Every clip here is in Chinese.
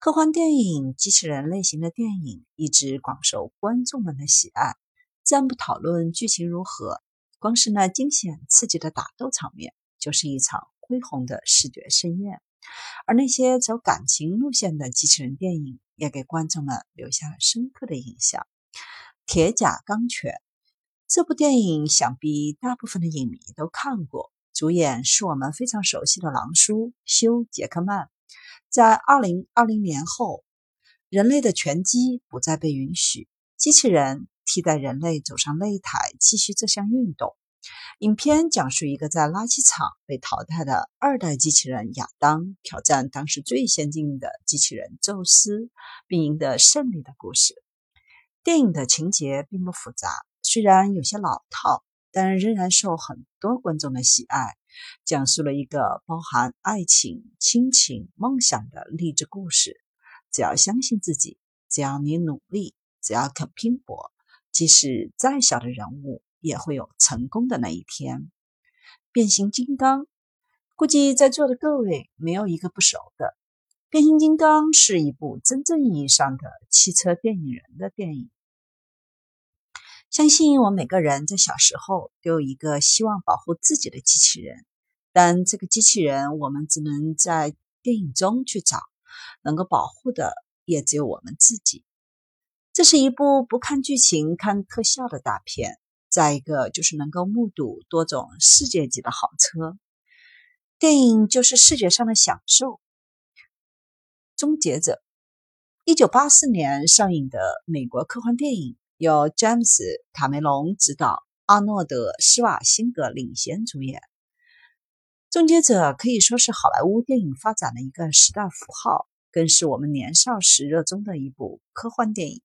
科幻电影、机器人类型的电影一直广受观众们的喜爱。暂不讨论剧情如何，光是那惊险刺激的打斗场面，就是一场恢宏的视觉盛宴。而那些走感情路线的机器人电影，也给观众们留下了深刻的印象。《铁甲钢拳》这部电影，想必大部分的影迷都看过。主演是我们非常熟悉的狼叔休·杰克曼。在二零二零年后，人类的拳击不再被允许，机器人替代人类走上擂台，继续这项运动。影片讲述一个在垃圾场被淘汰的二代机器人亚当挑战当时最先进的机器人宙斯，并赢得胜利的故事。电影的情节并不复杂，虽然有些老套，但仍然受很多观众的喜爱。讲述了一个包含爱情、亲情、梦想的励志故事。只要相信自己，只要你努力，只要肯拼搏，即使再小的人物也会有成功的那一天。变形金刚，估计在座的各位没有一个不熟的。变形金刚是一部真正意义上的汽车电影人的电影。相信我每个人在小时候都有一个希望保护自己的机器人。但这个机器人，我们只能在电影中去找，能够保护的也只有我们自己。这是一部不看剧情、看特效的大片。再一个就是能够目睹多种世界级的好车。电影就是视觉上的享受。终结者，一九八四年上映的美国科幻电影，由詹姆斯·卡梅隆执导，阿诺德·施瓦辛格领衔主演。终结者可以说是好莱坞电影发展的一个时代符号，更是我们年少时热衷的一部科幻电影。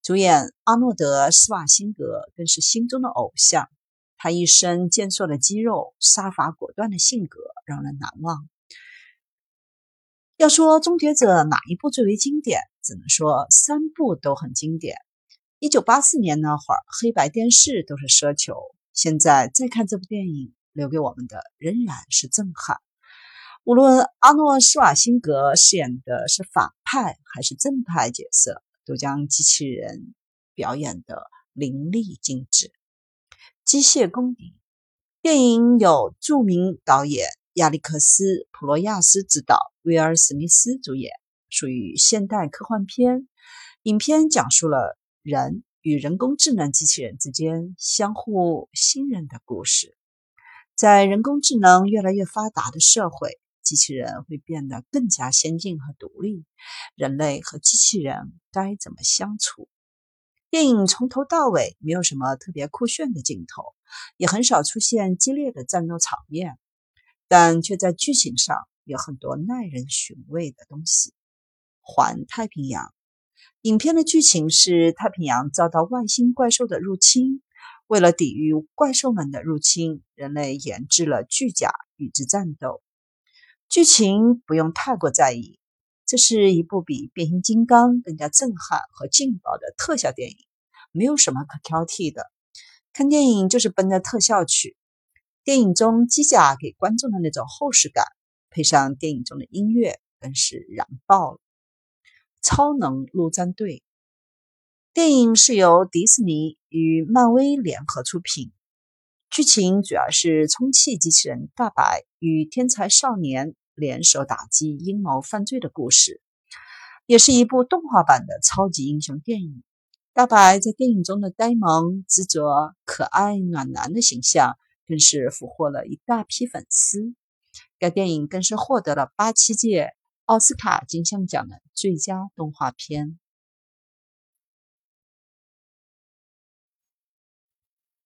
主演阿诺德·施瓦辛格更是心中的偶像，他一身健硕的肌肉、杀伐果断的性格让人难忘。要说终结者哪一部最为经典，只能说三部都很经典。一九八四年那会儿，黑白电视都是奢求，现在再看这部电影。留给我们的仍然是震撼。无论阿诺·施瓦辛格饰演的是反派还是正派角色，都将机器人表演的淋漓尽致。机械公敌电影由著名导演亚历克斯·普罗亚斯执导，威尔·史密斯主演，属于现代科幻片。影片讲述了人与人工智能机器人之间相互信任的故事。在人工智能越来越发达的社会，机器人会变得更加先进和独立。人类和机器人该怎么相处？电影从头到尾没有什么特别酷炫的镜头，也很少出现激烈的战斗场面，但却在剧情上有很多耐人寻味的东西。环太平洋影片的剧情是太平洋遭到外星怪兽的入侵。为了抵御怪兽们的入侵，人类研制了巨甲与之战斗。剧情不用太过在意，这是一部比变形金刚更加震撼和劲爆的特效电影，没有什么可挑剔的。看电影就是奔着特效去。电影中机甲给观众的那种厚实感，配上电影中的音乐，更是燃爆了。超能陆战队。电影是由迪士尼与漫威联合出品，剧情主要是充气机器人大白与天才少年联手打击阴谋犯罪的故事，也是一部动画版的超级英雄电影。大白在电影中的呆萌、执着、可爱、暖男的形象，更是俘获了一大批粉丝。该电影更是获得了八七届奥斯卡金像奖的最佳动画片。